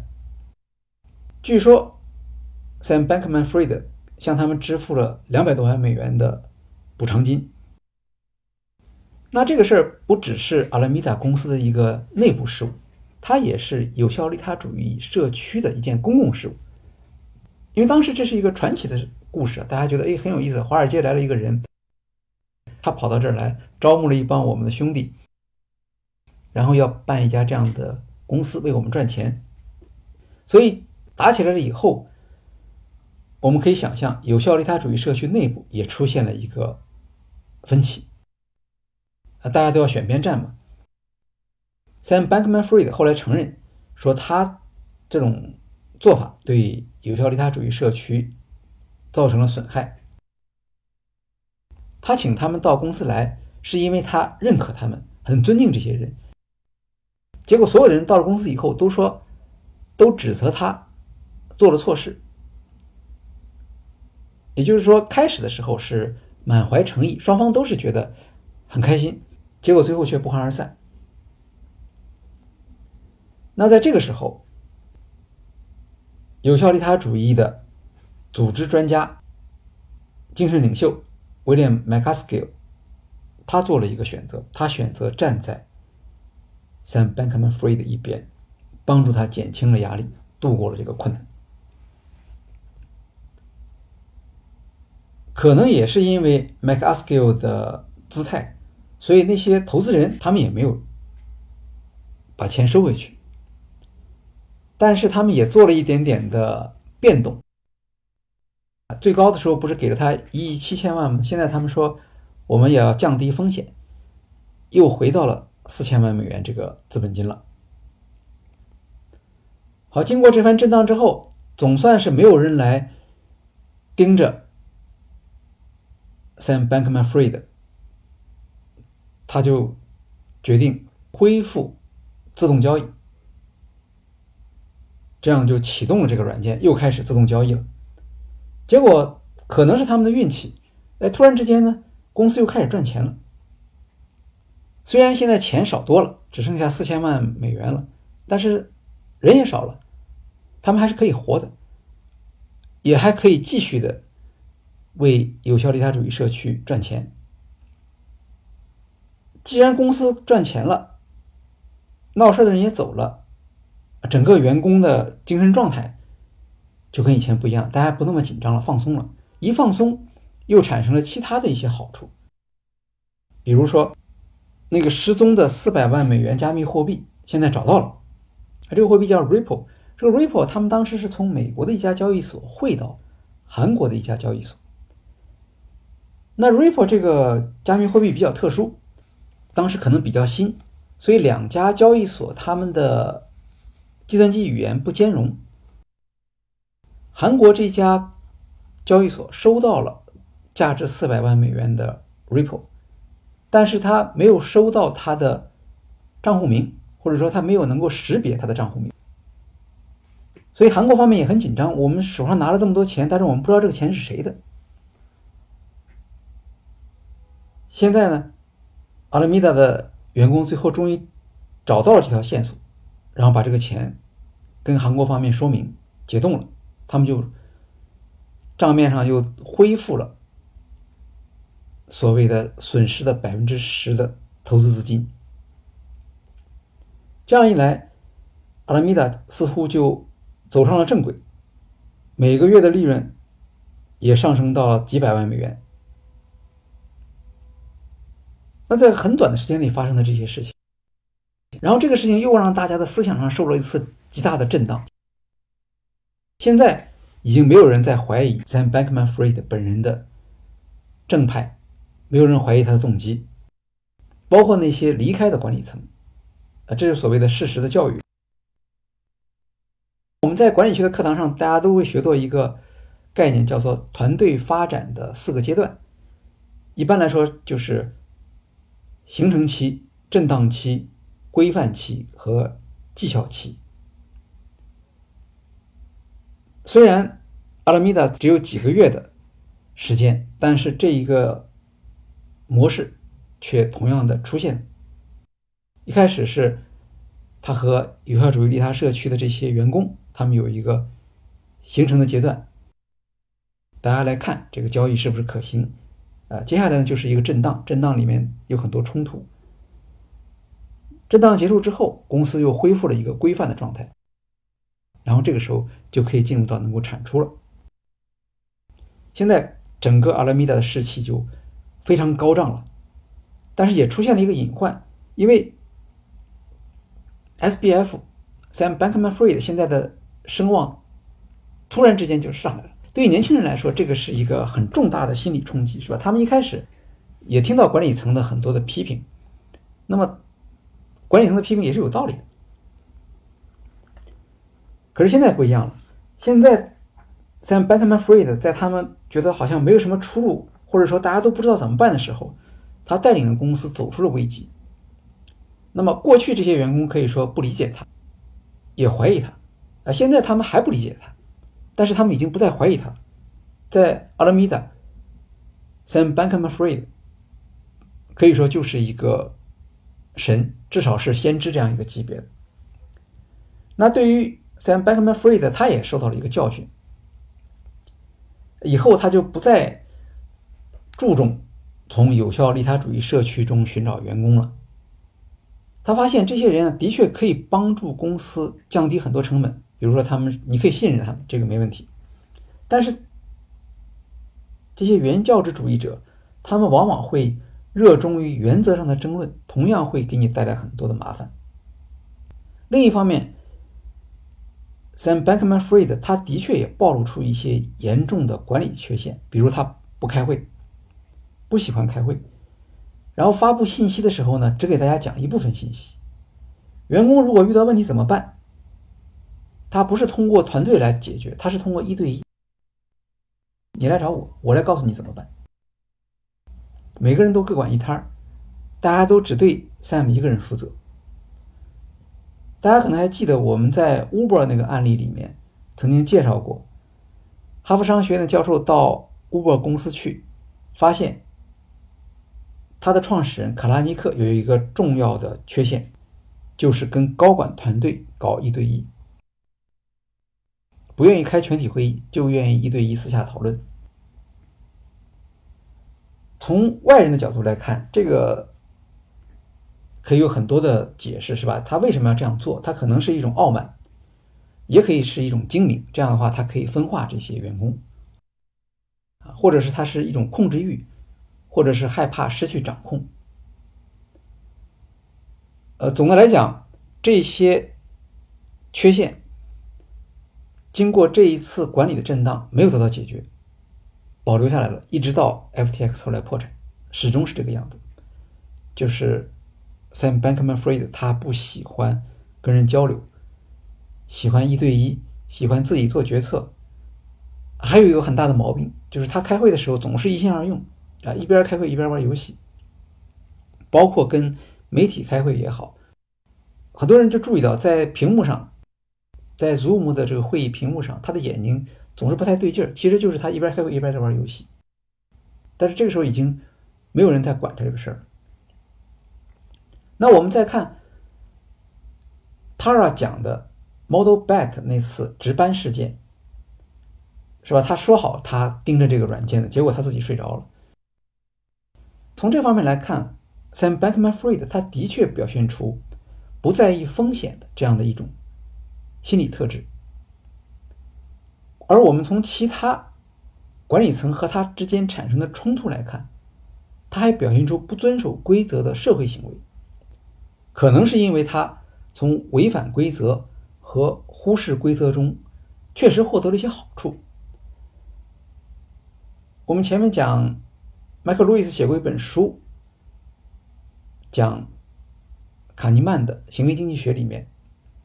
Speaker 1: 据说，Sam Bankman-Fried 向他们支付了两百多万美元的补偿金。那这个事儿不只是阿拉米达公司的一个内部事务，它也是有效利他主义社区的一件公共事务。因为当时这是一个传奇的故事，大家觉得哎很有意思，华尔街来了一个人，他跑到这儿来招募了一帮我们的兄弟，然后要办一家这样的公司为我们赚钱，所以。打起来了以后，我们可以想象，有效利他主义社区内部也出现了一个分歧，啊，大家都要选边站嘛。Sam Bankman-Fried 后来承认说，他这种做法对有效利他主义社区造成了损害。他请他们到公司来，是因为他认可他们，很尊敬这些人。结果所有人到了公司以后，都说，都指责他。做了错事，也就是说，开始的时候是满怀诚意，双方都是觉得很开心，结果最后却不欢而散。那在这个时候，有效利他主义的组织专家、精神领袖威廉·麦卡斯 l 他做了一个选择，他选择站在 Sam Bankman-Fried 的一边，帮助他减轻了压力，度过了这个困难。可能也是因为 MacAskill 的姿态，所以那些投资人他们也没有把钱收回去，但是他们也做了一点点的变动。最高的时候不是给了他一亿七千万吗？现在他们说我们也要降低风险，又回到了四千万美元这个资本金了。好，经过这番震荡之后，总算是没有人来盯着。Sam Bankman-Fried，他就决定恢复自动交易，这样就启动了这个软件，又开始自动交易了。结果可能是他们的运气，哎，突然之间呢，公司又开始赚钱了。虽然现在钱少多了，只剩下四千万美元了，但是人也少了，他们还是可以活的，也还可以继续的。为有效利他主义社区赚钱。既然公司赚钱了，闹事的人也走了，整个员工的精神状态就跟以前不一样，大家不那么紧张了，放松了。一放松，又产生了其他的一些好处，比如说那个失踪的四百万美元加密货币现在找到了，这个货币叫 Ripple。这个 Ripple 他们当时是从美国的一家交易所汇到韩国的一家交易所。那 Ripple 这个加密货币比较特殊，当时可能比较新，所以两家交易所他们的计算机语言不兼容。韩国这家交易所收到了价值四百万美元的 Ripple，但是他没有收到他的账户名，或者说他没有能够识别他的账户名，所以韩国方面也很紧张。我们手上拿了这么多钱，但是我们不知道这个钱是谁的。现在呢，阿拉米达的员工最后终于找到了这条线索，然后把这个钱跟韩国方面说明解冻了，他们就账面上又恢复了所谓的损失的百分之十的投资资金。这样一来，阿拉米达似乎就走上了正轨，每个月的利润也上升到了几百万美元。那在很短的时间里发生的这些事情，然后这个事情又让大家的思想上受了一次极大的震荡。现在已经没有人在怀疑 Sam Bankman-Fried 本人的正派，没有人怀疑他的动机，包括那些离开的管理层。啊，这是所谓的事实的教育。我们在管理学的课堂上，大家都会学到一个概念，叫做团队发展的四个阶段。一般来说就是。形成期、震荡期、规范期和绩效期。虽然阿拉米达只有几个月的时间，但是这一个模式却同样的出现。一开始是他和有效主义利他社区的这些员工，他们有一个形成的阶段。大家来看这个交易是不是可行？啊，接下来呢就是一个震荡，震荡里面有很多冲突。震荡结束之后，公司又恢复了一个规范的状态，然后这个时候就可以进入到能够产出了。现在整个阿拉米达的士气就非常高涨了，但是也出现了一个隐患，因为 SBF Sam Bankman-Fried 现在的声望突然之间就上来了。对于年轻人来说，这个是一个很重大的心理冲击，是吧？他们一开始也听到管理层的很多的批评，那么管理层的批评也是有道理的。可是现在不一样了，现在 Sam Bankman-Fried 在他们觉得好像没有什么出路，或者说大家都不知道怎么办的时候，他带领了公司走出了危机。那么过去这些员工可以说不理解他，也怀疑他，啊，现在他们还不理解他。但是他们已经不再怀疑他，在阿拉米达，Sam Bankman-Fried 可以说就是一个神，至少是先知这样一个级别的。那对于 Sam b a c k m a n f r e e d 他也受到了一个教训，以后他就不再注重从有效利他主义社区中寻找员工了。他发现这些人啊，的确可以帮助公司降低很多成本。比如说，他们你可以信任他们，这个没问题。但是，这些原教旨主义者，他们往往会热衷于原则上的争论，同样会给你带来很多的麻烦。另一方面，Sam Bankman-Fried 他的确也暴露出一些严重的管理缺陷，比如他不开会，不喜欢开会，然后发布信息的时候呢，只给大家讲一部分信息。员工如果遇到问题怎么办？他不是通过团队来解决，他是通过一对一。你来找我，我来告诉你怎么办。每个人都各管一摊儿，大家都只对 Sam 一个人负责。大家可能还记得我们在 Uber 那个案例里面曾经介绍过，哈佛商学院的教授到 Uber 公司去，发现他的创始人卡拉尼克有一个重要的缺陷，就是跟高管团队搞一对一。不愿意开全体会议，就愿意一对一私下讨论。从外人的角度来看，这个可以有很多的解释，是吧？他为什么要这样做？他可能是一种傲慢，也可以是一种精明。这样的话，他可以分化这些员工啊，或者是他是一种控制欲，或者是害怕失去掌控。呃，总的来讲，这些缺陷。经过这一次管理的震荡，没有得到解决，保留下来了，一直到 FTX 后来破产，始终是这个样子。就是 Sam Bankman-Fried 他不喜欢跟人交流，喜欢一对一，喜欢自己做决策。还有一个很大的毛病，就是他开会的时候总是一心二用啊，一边开会一边玩游戏。包括跟媒体开会也好，很多人就注意到在屏幕上。在 Zoom 的这个会议屏幕上，他的眼睛总是不太对劲儿，其实就是他一边开会一边在玩游戏。但是这个时候已经没有人在管他这个事儿。那我们再看 Tara 讲的 Model Bat 那次值班事件，是吧？他说好他盯着这个软件的，结果他自己睡着了。从这方面来看，Sam Bankman-Fried 他的确表现出不在意风险的这样的一种。心理特质，而我们从其他管理层和他之间产生的冲突来看，他还表现出不遵守规则的社会行为，可能是因为他从违反规则和忽视规则中确实获得了一些好处。我们前面讲，麦克·路易斯写过一本书，讲卡尼曼的行为经济学里面。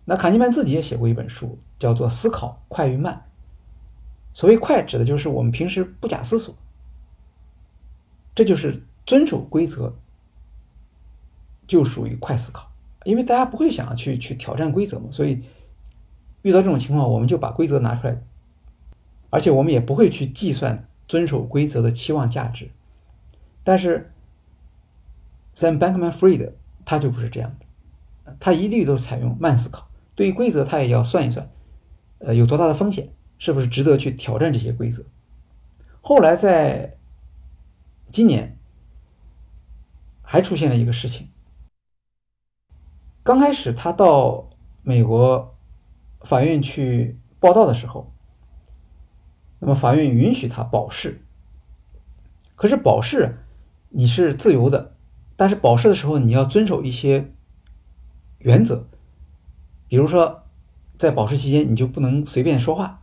Speaker 1: 那卡尼曼自己也写过一本书，叫做《思考快与慢》。所谓“快”，指的就是我们平时不假思索，这就是遵守规则，就属于快思考。因为大家不会想去去挑战规则嘛，所以遇到这种情况，我们就把规则拿出来，而且我们也不会去计算遵守规则的期望价值。但是 Sam Bankman-Fried 他就不是这样的，他一律都采用慢思考，对于规则他也要算一算，呃，有多大的风险，是不是值得去挑战这些规则。后来在今年还出现了一个事情。刚开始他到美国法院去报道的时候，那么法院允许他保释。可是保释你是自由的，但是保释的时候你要遵守一些原则，比如说在保释期间你就不能随便说话。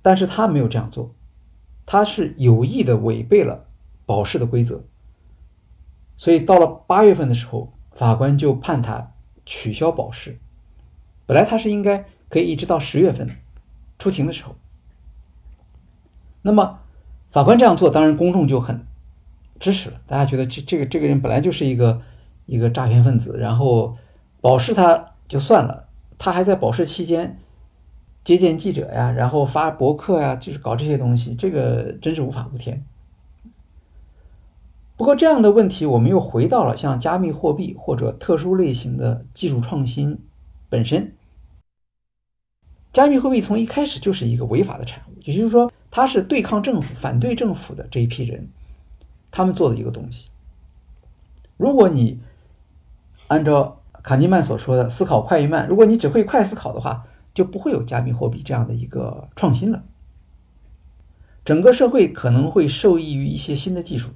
Speaker 1: 但是他没有这样做，他是有意的违背了保释的规则。所以到了八月份的时候，法官就判他取消保释。本来他是应该可以一直到十月份出庭的时候。那么法官这样做，当然公众就很支持了。大家觉得这这个这个人本来就是一个一个诈骗分子，然后保释他就算了，他还在保释期间接见记者呀，然后发博客呀，就是搞这些东西，这个真是无法无天。不过，这样的问题我们又回到了像加密货币或者特殊类型的技术创新本身。加密货币从一开始就是一个违法的产物，也就是说，它是对抗政府、反对政府的这一批人他们做的一个东西。如果你按照卡尼曼所说的“思考快与慢”，如果你只会快思考的话，就不会有加密货币这样的一个创新了。整个社会可能会受益于一些新的技术。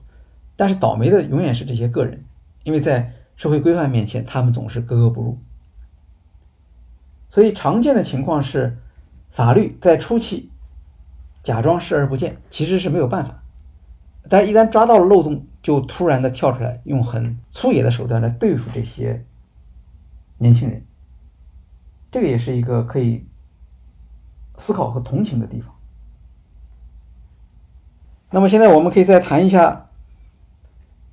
Speaker 1: 但是倒霉的永远是这些个人，因为在社会规范面前，他们总是格格不入。所以常见的情况是，法律在初期假装视而不见，其实是没有办法。但是，一旦抓到了漏洞，就突然的跳出来，用很粗野的手段来对付这些年轻人。这个也是一个可以思考和同情的地方。那么，现在我们可以再谈一下。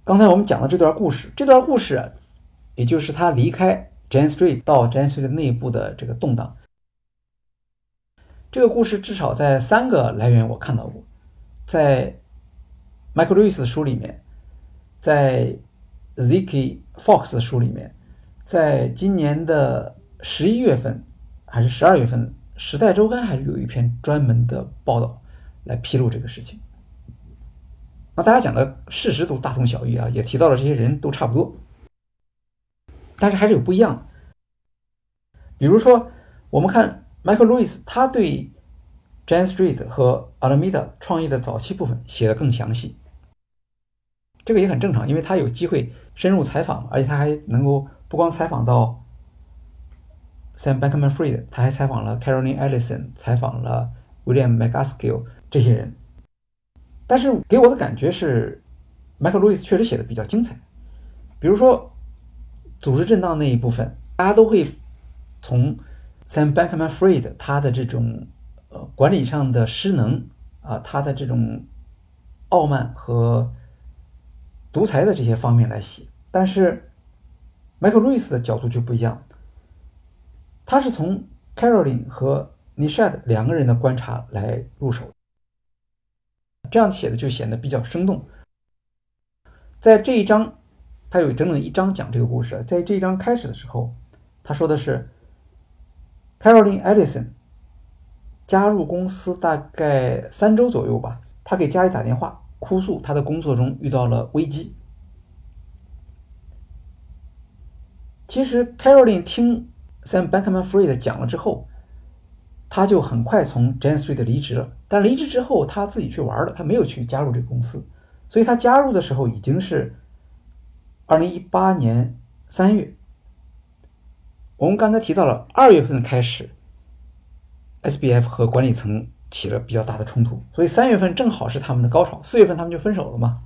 Speaker 1: 刚才我们讲的这段故事，这段故事，也就是他离开 Jane Street 到 Jane Street 内部的这个动荡。这个故事至少在三个来源我看到过，在 Michael Lewis 的书里面，在 Ziki Fox 的书里面，在今年的十一月份还是十二月份，《时代周刊》还是有一篇专门的报道来披露这个事情。大家讲的事实都大同小异啊，也提到了这些人都差不多，但是还是有不一样的。比如说，我们看 Michael Lewis，他对 Jane Street 和 Alameda 创业的早期部分写的更详细，这个也很正常，因为他有机会深入采访，而且他还能够不光采访到 Sam Bankman-Fried，他还采访了 Caroline Ellison，采访了 William McAskill 这些人。但是给我的感觉是，，Michael Lewis 确实写的比较精彩。比如说，组织震荡那一部分，大家都会从 Sam Bankman-Fried 他的这种呃管理上的失能啊，他的这种傲慢和独裁的这些方面来写。但是迈克·路易斯的角度就不一样，他是从 Caroline 和 Nishad 两个人的观察来入手。这样写的就显得比较生动。在这一章，他有整整一章讲这个故事。在这一章开始的时候，他说的是，Caroline Ellison 加入公司大概三周左右吧，他给家里打电话，哭诉他的工作中遇到了危机。其实 Caroline 听 Sam Bankman-Fried 讲了之后。他就很快从 Jane Street 离职了，但离职之后他自己去玩了，他没有去加入这个公司，所以他加入的时候已经是二零一八年三月。我们刚才提到了二月份开始，SBF 和管理层起了比较大的冲突，所以三月份正好是他们的高潮，四月份他们就分手了嘛。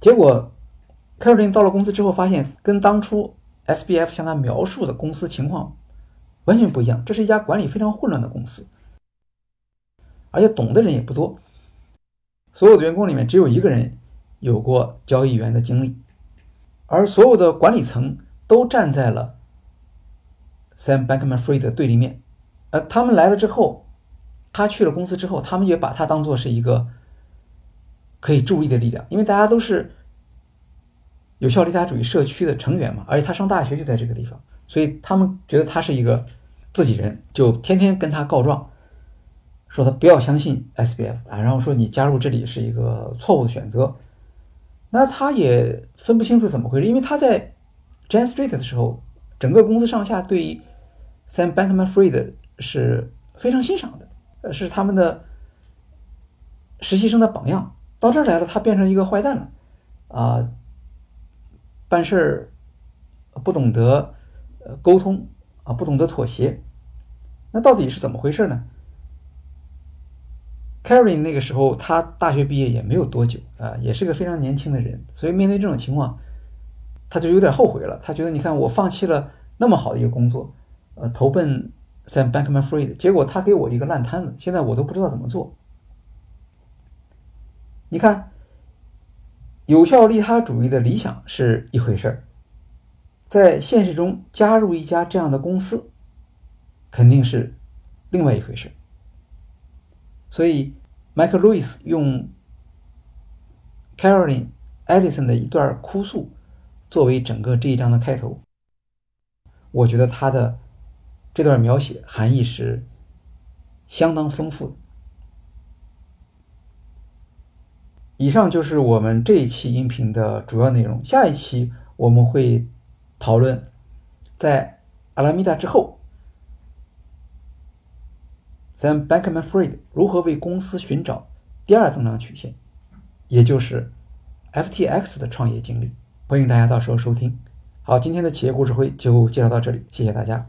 Speaker 1: 结果 c a r o l i n 到了公司之后，发现跟当初 SBF 向他描述的公司情况。完全不一样，这是一家管理非常混乱的公司，而且懂的人也不多。所有的员工里面只有一个人有过交易员的经历，而所有的管理层都站在了 Sam Bankman-Fried 的对立面。而他们来了之后，他去了公司之后，他们也把他当做是一个可以助力的力量，因为大家都是有效利他主义社区的成员嘛，而且他上大学就在这个地方，所以他们觉得他是一个自己人，就天天跟他告状，说他不要相信 SBF 啊，然后说你加入这里是一个错误的选择。那他也分不清楚怎么回事，因为他在 Jan Street 的时候，整个公司上下对于 Sam Bankman-Fried 是非常欣赏的，呃，是他们的实习生的榜样。到这儿来了，他变成一个坏蛋了，啊，办事儿不懂得呃沟通啊，不懂得妥协。那到底是怎么回事呢？Karen 那个时候，他大学毕业也没有多久啊，也是个非常年轻的人，所以面对这种情况，他就有点后悔了。他觉得，你看我放弃了那么好的一个工作，呃，投奔 Sam Bankman-Fried，结果他给我一个烂摊子，现在我都不知道怎么做。你看，有效利他主义的理想是一回事儿，在现实中加入一家这样的公司，肯定是另外一回事。所以，麦克·路易斯用 Caroline Ellison 的一段哭诉作为整个这一章的开头。我觉得他的这段描写含义是相当丰富的。以上就是我们这一期音频的主要内容。下一期我们会讨论在阿拉米达之后。Sam Bankman-Fried 如何为公司寻找第二增长曲线，也就是 FTX 的创业经历？欢迎大家到时候收听。好，今天的企业故事会就介绍到这里，谢谢大家。